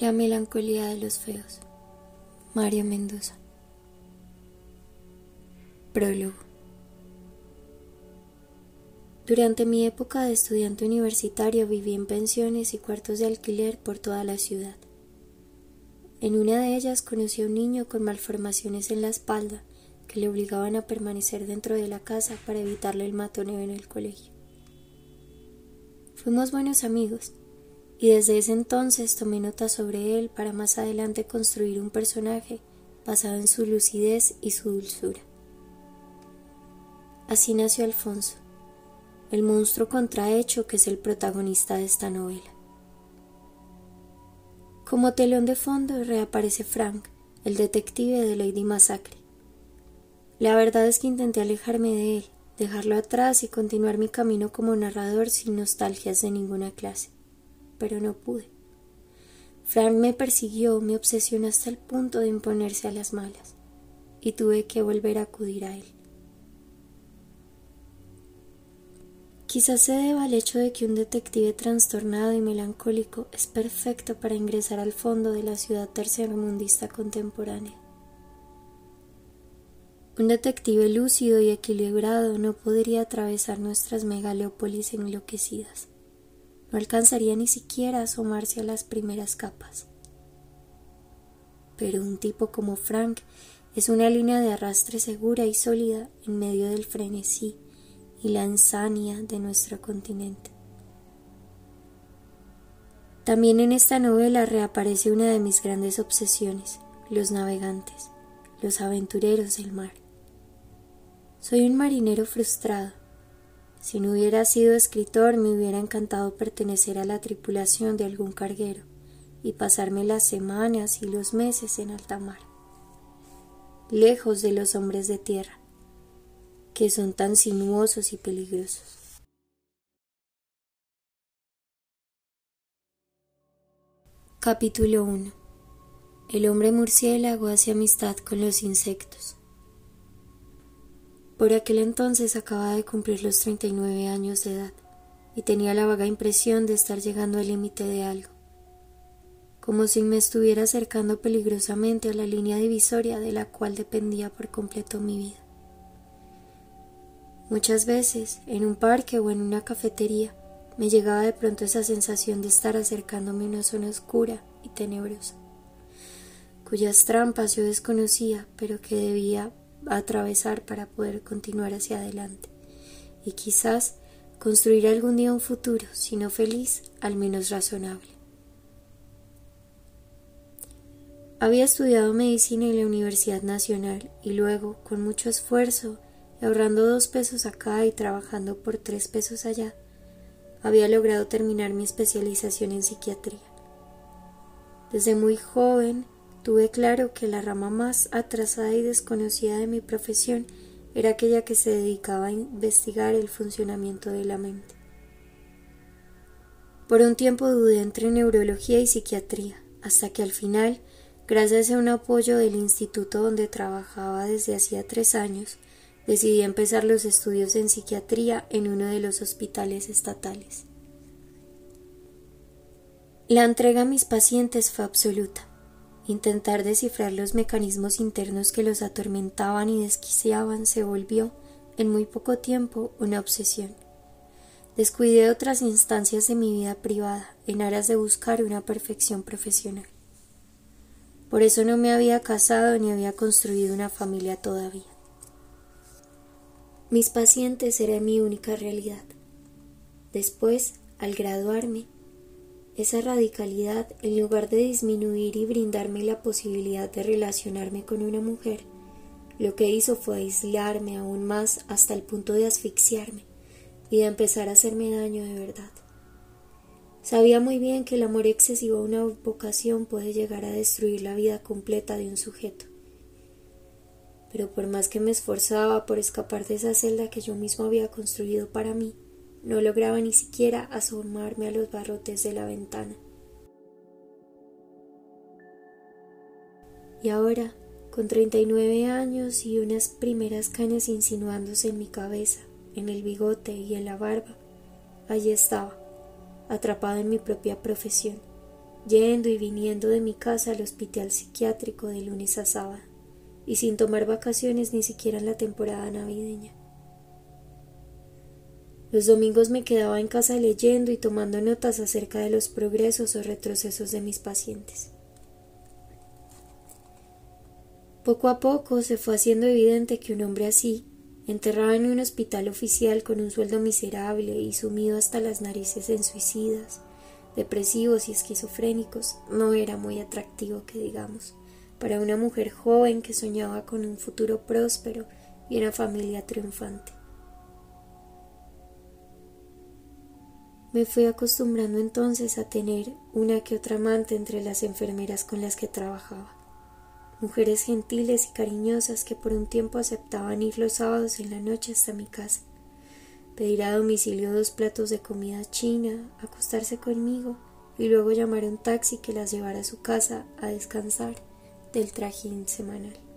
La melancolía de los feos. Mario Mendoza. Prólogo. Durante mi época de estudiante universitario viví en pensiones y cuartos de alquiler por toda la ciudad. En una de ellas conocí a un niño con malformaciones en la espalda que le obligaban a permanecer dentro de la casa para evitarle el matoneo en el colegio. Fuimos buenos amigos y desde ese entonces tomé nota sobre él para más adelante construir un personaje basado en su lucidez y su dulzura. Así nació Alfonso, el monstruo contrahecho que es el protagonista de esta novela. Como telón de fondo reaparece Frank, el detective de Lady Massacre. La verdad es que intenté alejarme de él, dejarlo atrás y continuar mi camino como narrador sin nostalgias de ninguna clase, pero no pude. Frank me persiguió, me obsesionó hasta el punto de imponerse a las malas, y tuve que volver a acudir a él. Quizás se deba al hecho de que un detective trastornado y melancólico es perfecto para ingresar al fondo de la ciudad tercermundista contemporánea. Un detective lúcido y equilibrado no podría atravesar nuestras megalópolis enloquecidas. No alcanzaría ni siquiera a asomarse a las primeras capas. Pero un tipo como Frank es una línea de arrastre segura y sólida en medio del frenesí y la insania de nuestro continente. También en esta novela reaparece una de mis grandes obsesiones, los navegantes, los aventureros del mar. Soy un marinero frustrado. Si no hubiera sido escritor me hubiera encantado pertenecer a la tripulación de algún carguero y pasarme las semanas y los meses en alta mar, lejos de los hombres de tierra que son tan sinuosos y peligrosos. Capítulo 1 El hombre murciélago hace amistad con los insectos. Por aquel entonces acababa de cumplir los 39 años de edad y tenía la vaga impresión de estar llegando al límite de algo, como si me estuviera acercando peligrosamente a la línea divisoria de la cual dependía por completo mi vida. Muchas veces, en un parque o en una cafetería, me llegaba de pronto esa sensación de estar acercándome a una zona oscura y tenebrosa, cuyas trampas yo desconocía, pero que debía atravesar para poder continuar hacia adelante, y quizás construir algún día un futuro, si no feliz, al menos razonable. Había estudiado medicina en la Universidad Nacional y luego, con mucho esfuerzo, ahorrando dos pesos acá y trabajando por tres pesos allá, había logrado terminar mi especialización en psiquiatría. Desde muy joven tuve claro que la rama más atrasada y desconocida de mi profesión era aquella que se dedicaba a investigar el funcionamiento de la mente. Por un tiempo dudé entre neurología y psiquiatría, hasta que al final, gracias a un apoyo del instituto donde trabajaba desde hacía tres años, decidí empezar los estudios en psiquiatría en uno de los hospitales estatales. La entrega a mis pacientes fue absoluta. Intentar descifrar los mecanismos internos que los atormentaban y desquiciaban se volvió, en muy poco tiempo, una obsesión. Descuidé otras instancias de mi vida privada en aras de buscar una perfección profesional. Por eso no me había casado ni había construido una familia todavía. Mis pacientes eran mi única realidad. Después, al graduarme, esa radicalidad, en lugar de disminuir y brindarme la posibilidad de relacionarme con una mujer, lo que hizo fue aislarme aún más hasta el punto de asfixiarme y de empezar a hacerme daño de verdad. Sabía muy bien que el amor excesivo a una vocación puede llegar a destruir la vida completa de un sujeto pero por más que me esforzaba por escapar de esa celda que yo mismo había construido para mí, no lograba ni siquiera asomarme a los barrotes de la ventana. Y ahora, con treinta y nueve años y unas primeras canas insinuándose en mi cabeza, en el bigote y en la barba, allí estaba, atrapado en mi propia profesión, yendo y viniendo de mi casa al hospital psiquiátrico de lunes a sábado, y sin tomar vacaciones ni siquiera en la temporada navideña. Los domingos me quedaba en casa leyendo y tomando notas acerca de los progresos o retrocesos de mis pacientes. Poco a poco se fue haciendo evidente que un hombre así, enterrado en un hospital oficial con un sueldo miserable y sumido hasta las narices en suicidas, depresivos y esquizofrénicos, no era muy atractivo que digamos, para una mujer joven que soñaba con un futuro próspero y una familia triunfante. Me fui acostumbrando entonces a tener una que otra amante entre las enfermeras con las que trabajaba. Mujeres gentiles y cariñosas que por un tiempo aceptaban ir los sábados en la noche hasta mi casa, pedir a domicilio dos platos de comida china, acostarse conmigo y luego llamar a un taxi que las llevara a su casa a descansar del trajín semanal.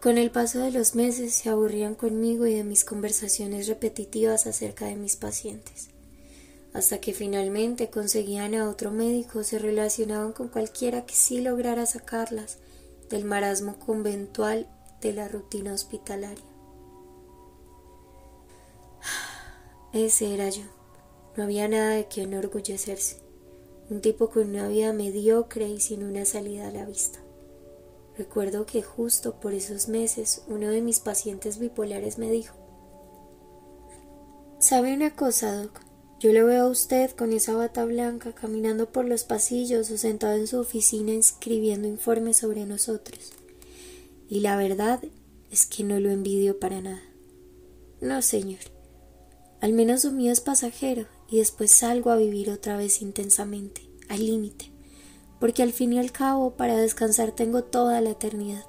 Con el paso de los meses se aburrían conmigo y de mis conversaciones repetitivas acerca de mis pacientes, hasta que finalmente conseguían a otro médico se relacionaban con cualquiera que sí lograra sacarlas del marasmo conventual de la rutina hospitalaria. Ese era yo. No había nada de qué enorgullecerse. Un tipo con una vida mediocre y sin una salida a la vista. Recuerdo que justo por esos meses uno de mis pacientes bipolares me dijo, ¿Sabe una cosa, Doc? Yo le veo a usted con esa bata blanca caminando por los pasillos o sentado en su oficina escribiendo informes sobre nosotros. Y la verdad es que no lo envidio para nada. No, señor. Al menos lo mío es pasajero y después salgo a vivir otra vez intensamente, al límite porque al fin y al cabo para descansar tengo toda la eternidad.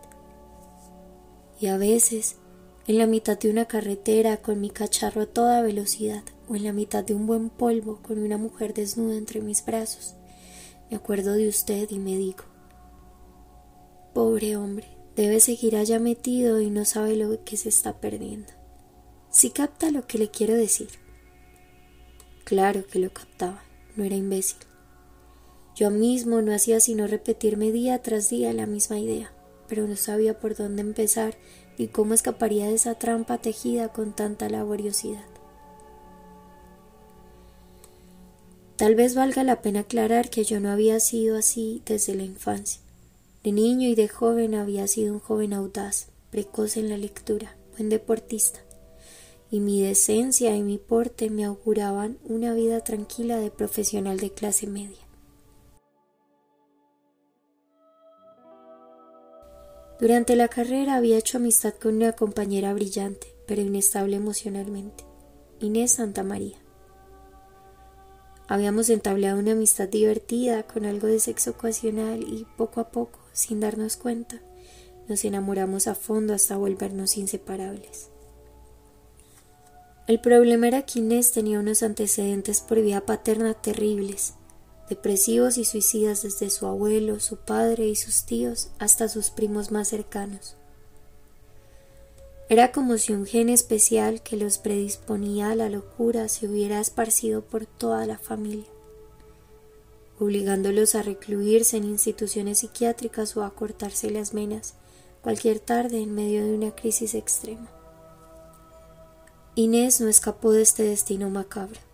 Y a veces, en la mitad de una carretera con mi cacharro a toda velocidad, o en la mitad de un buen polvo con una mujer desnuda entre mis brazos, me acuerdo de usted y me digo, pobre hombre, debe seguir allá metido y no sabe lo que se está perdiendo. Si capta lo que le quiero decir. Claro que lo captaba, no era imbécil. Yo mismo no hacía sino repetirme día tras día la misma idea, pero no sabía por dónde empezar ni cómo escaparía de esa trampa tejida con tanta laboriosidad. Tal vez valga la pena aclarar que yo no había sido así desde la infancia. De niño y de joven había sido un joven audaz, precoz en la lectura, buen deportista, y mi decencia y mi porte me auguraban una vida tranquila de profesional de clase media. Durante la carrera había hecho amistad con una compañera brillante, pero inestable emocionalmente, Inés Santa María. Habíamos entablado una amistad divertida con algo de sexo ocasional y poco a poco, sin darnos cuenta, nos enamoramos a fondo hasta volvernos inseparables. El problema era que Inés tenía unos antecedentes por vía paterna terribles, depresivos y suicidas desde su abuelo, su padre y sus tíos hasta sus primos más cercanos. Era como si un gen especial que los predisponía a la locura se hubiera esparcido por toda la familia, obligándolos a recluirse en instituciones psiquiátricas o a cortarse las venas cualquier tarde en medio de una crisis extrema. Inés no escapó de este destino macabro.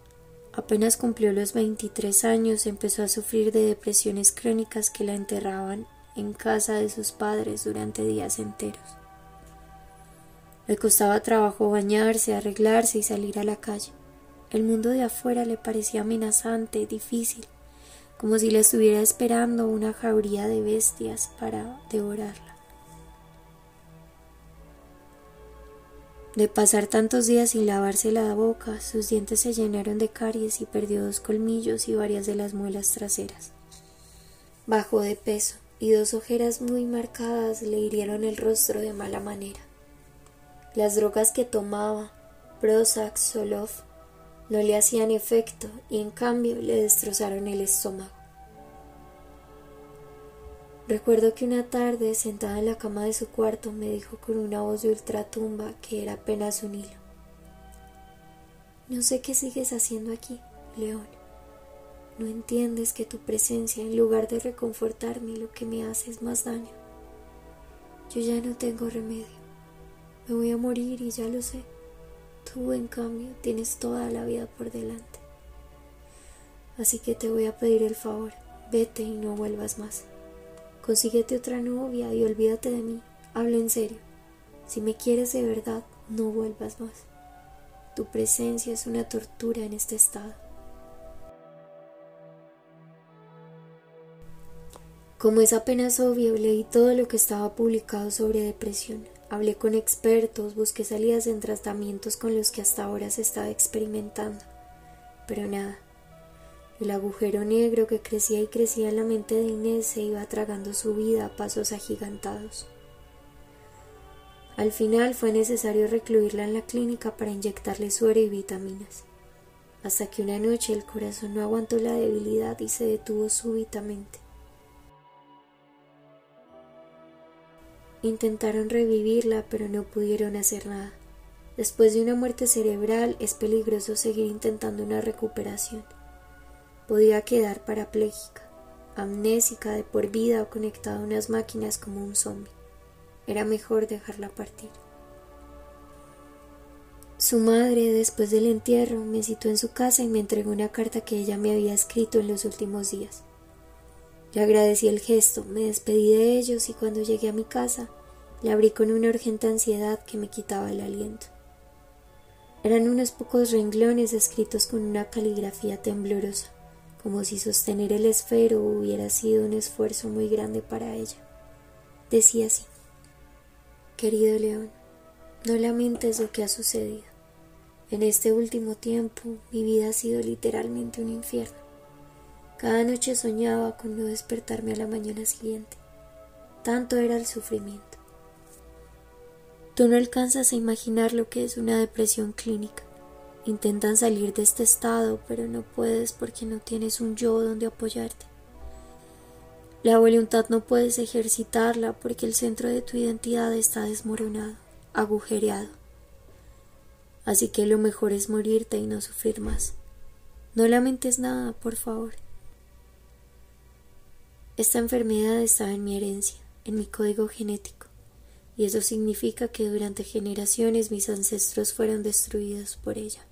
Apenas cumplió los 23 años, empezó a sufrir de depresiones crónicas que la enterraban en casa de sus padres durante días enteros. Le costaba trabajo bañarse, arreglarse y salir a la calle. El mundo de afuera le parecía amenazante, difícil, como si le estuviera esperando una jauría de bestias para devorarla. De pasar tantos días sin lavarse la boca, sus dientes se llenaron de caries y perdió dos colmillos y varias de las muelas traseras. Bajó de peso y dos ojeras muy marcadas le hirieron el rostro de mala manera. Las drogas que tomaba, Prozac, Solof, no le hacían efecto y en cambio le destrozaron el estómago. Recuerdo que una tarde, sentada en la cama de su cuarto, me dijo con una voz de ultratumba que era apenas un hilo. No sé qué sigues haciendo aquí, León. no entiendes que tu presencia, en lugar de reconfortarme, lo que me hace es más daño. Yo ya no tengo remedio. Me voy a morir y ya lo sé. Tú, en cambio, tienes toda la vida por delante. Así que te voy a pedir el favor, vete y no vuelvas más. Consíguete otra novia y olvídate de mí. Habla en serio. Si me quieres de verdad, no vuelvas más. Tu presencia es una tortura en este estado. Como es apenas obvio, leí todo lo que estaba publicado sobre depresión. Hablé con expertos, busqué salidas en tratamientos con los que hasta ahora se estaba experimentando. Pero nada. El agujero negro que crecía y crecía en la mente de Inés se iba tragando su vida a pasos agigantados. Al final fue necesario recluirla en la clínica para inyectarle suero y vitaminas, hasta que una noche el corazón no aguantó la debilidad y se detuvo súbitamente. Intentaron revivirla, pero no pudieron hacer nada. Después de una muerte cerebral es peligroso seguir intentando una recuperación. Podía quedar parapléjica, amnésica de por vida o conectada a unas máquinas como un zombie. Era mejor dejarla partir. Su madre, después del entierro, me citó en su casa y me entregó una carta que ella me había escrito en los últimos días. Le agradecí el gesto, me despedí de ellos y cuando llegué a mi casa le abrí con una urgente ansiedad que me quitaba el aliento. Eran unos pocos renglones escritos con una caligrafía temblorosa, como si sostener el esfero hubiera sido un esfuerzo muy grande para ella. Decía así, Querido León, no lamentes lo que ha sucedido. En este último tiempo mi vida ha sido literalmente un infierno. Cada noche soñaba con no despertarme a la mañana siguiente. Tanto era el sufrimiento. Tú no alcanzas a imaginar lo que es una depresión clínica. Intentan salir de este estado, pero no puedes porque no tienes un yo donde apoyarte. La voluntad no puedes ejercitarla porque el centro de tu identidad está desmoronado, agujereado. Así que lo mejor es morirte y no sufrir más. No lamentes nada, por favor. Esta enfermedad estaba en mi herencia, en mi código genético, y eso significa que durante generaciones mis ancestros fueron destruidos por ella.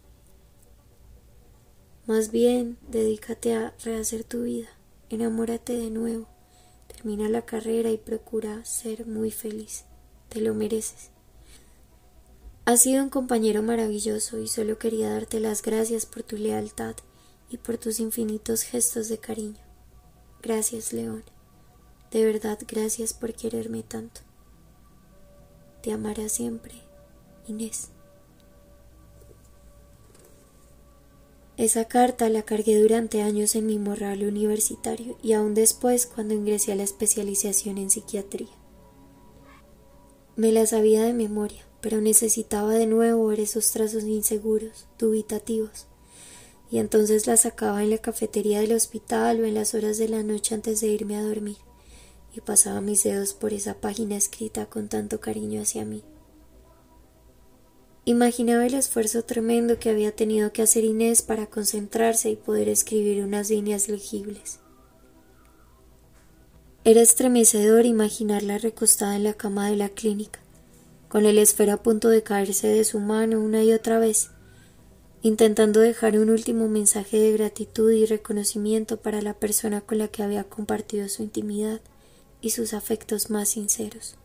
Más bien, dedícate a rehacer tu vida, enamórate de nuevo, termina la carrera y procura ser muy feliz. Te lo mereces. Has sido un compañero maravilloso y solo quería darte las gracias por tu lealtad y por tus infinitos gestos de cariño. Gracias, León. De verdad, gracias por quererme tanto. Te amará siempre, Inés. Esa carta la cargué durante años en mi morral universitario y aún después cuando ingresé a la especialización en psiquiatría. Me la sabía de memoria, pero necesitaba de nuevo ver esos trazos inseguros, dubitativos, y entonces la sacaba en la cafetería del hospital o en las horas de la noche antes de irme a dormir, y pasaba mis dedos por esa página escrita con tanto cariño hacia mí. Imaginaba el esfuerzo tremendo que había tenido que hacer Inés para concentrarse y poder escribir unas líneas legibles. Era estremecedor imaginarla recostada en la cama de la clínica, con el esfero a punto de caerse de su mano una y otra vez, intentando dejar un último mensaje de gratitud y reconocimiento para la persona con la que había compartido su intimidad y sus afectos más sinceros.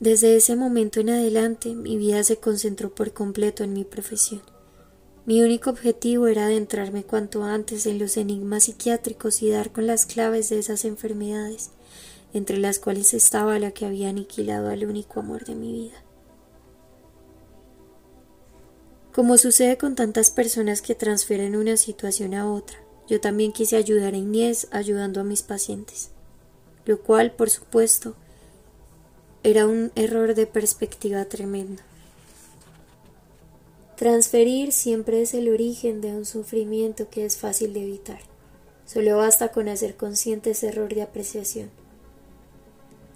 Desde ese momento en adelante mi vida se concentró por completo en mi profesión. Mi único objetivo era adentrarme cuanto antes en los enigmas psiquiátricos y dar con las claves de esas enfermedades, entre las cuales estaba la que había aniquilado al único amor de mi vida. Como sucede con tantas personas que transfieren una situación a otra, yo también quise ayudar a Inés ayudando a mis pacientes, lo cual, por supuesto, era un error de perspectiva tremendo. Transferir siempre es el origen de un sufrimiento que es fácil de evitar. Solo basta con hacer consciente ese error de apreciación.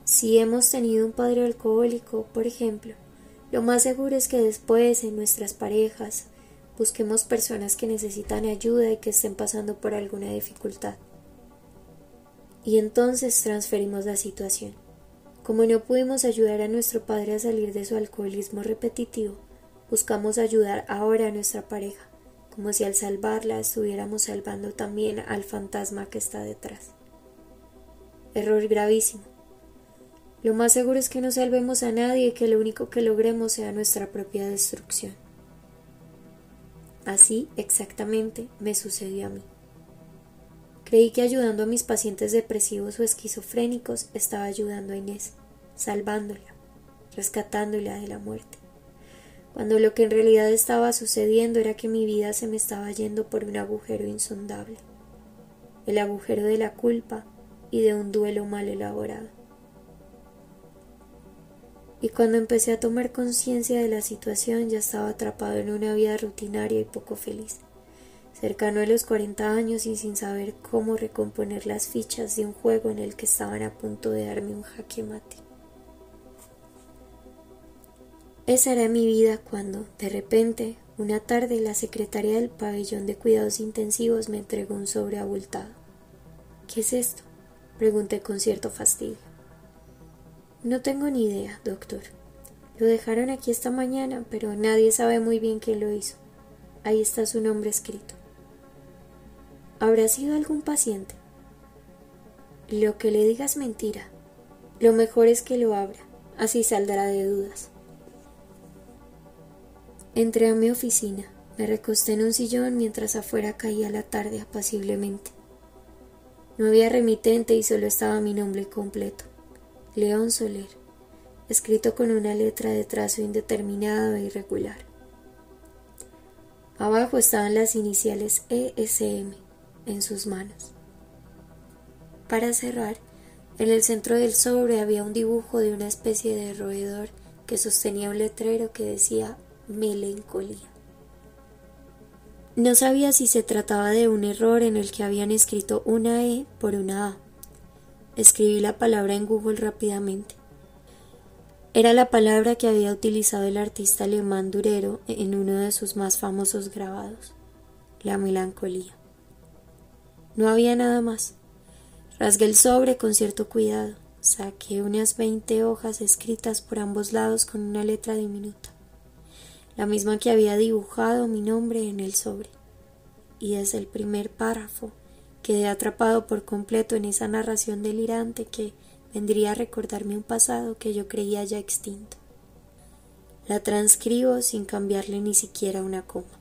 Si hemos tenido un padre alcohólico, por ejemplo, lo más seguro es que después en nuestras parejas busquemos personas que necesitan ayuda y que estén pasando por alguna dificultad. Y entonces transferimos la situación. Como no pudimos ayudar a nuestro padre a salir de su alcoholismo repetitivo, buscamos ayudar ahora a nuestra pareja, como si al salvarla estuviéramos salvando también al fantasma que está detrás. Error gravísimo. Lo más seguro es que no salvemos a nadie y que lo único que logremos sea nuestra propia destrucción. Así exactamente me sucedió a mí. Creí que ayudando a mis pacientes depresivos o esquizofrénicos estaba ayudando a Inés, salvándola, rescatándola de la muerte, cuando lo que en realidad estaba sucediendo era que mi vida se me estaba yendo por un agujero insondable, el agujero de la culpa y de un duelo mal elaborado. Y cuando empecé a tomar conciencia de la situación ya estaba atrapado en una vida rutinaria y poco feliz, cercano a los 40 años y sin saber cómo recomponer las fichas de un juego en el que estaban a punto de darme un jaque mate. Esa era mi vida cuando, de repente, una tarde la secretaria del pabellón de cuidados intensivos me entregó un sobre abultado. ¿Qué es esto? pregunté con cierto fastidio. No tengo ni idea, doctor. Lo dejaron aquí esta mañana, pero nadie sabe muy bien quién lo hizo. Ahí está su nombre escrito. ¿Habrá sido algún paciente? Lo que le digas mentira. Lo mejor es que lo abra, así saldrá de dudas. Entré a mi oficina, me recosté en un sillón mientras afuera caía la tarde apaciblemente. No había remitente y solo estaba mi nombre completo. León Soler, escrito con una letra de trazo indeterminado e irregular. Abajo estaban las iniciales ESM en sus manos. Para cerrar, en el centro del sobre había un dibujo de una especie de roedor que sostenía un letrero que decía melancolía. No sabía si se trataba de un error en el que habían escrito una E por una A. Escribí la palabra en Google rápidamente. Era la palabra que había utilizado el artista alemán Durero en uno de sus más famosos grabados, la melancolía. No había nada más. Rasgué el sobre con cierto cuidado. Saqué unas veinte hojas escritas por ambos lados con una letra diminuta, la misma que había dibujado mi nombre en el sobre. Y desde el primer párrafo Quedé atrapado por completo en esa narración delirante que vendría a recordarme un pasado que yo creía ya extinto. La transcribo sin cambiarle ni siquiera una coma.